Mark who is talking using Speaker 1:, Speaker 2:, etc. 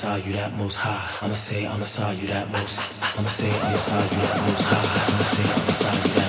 Speaker 1: saw you that most high. I'ma say I'ma saw you that most. I'ma say I'ma saw you that most high. I'ma say I'ma saw you that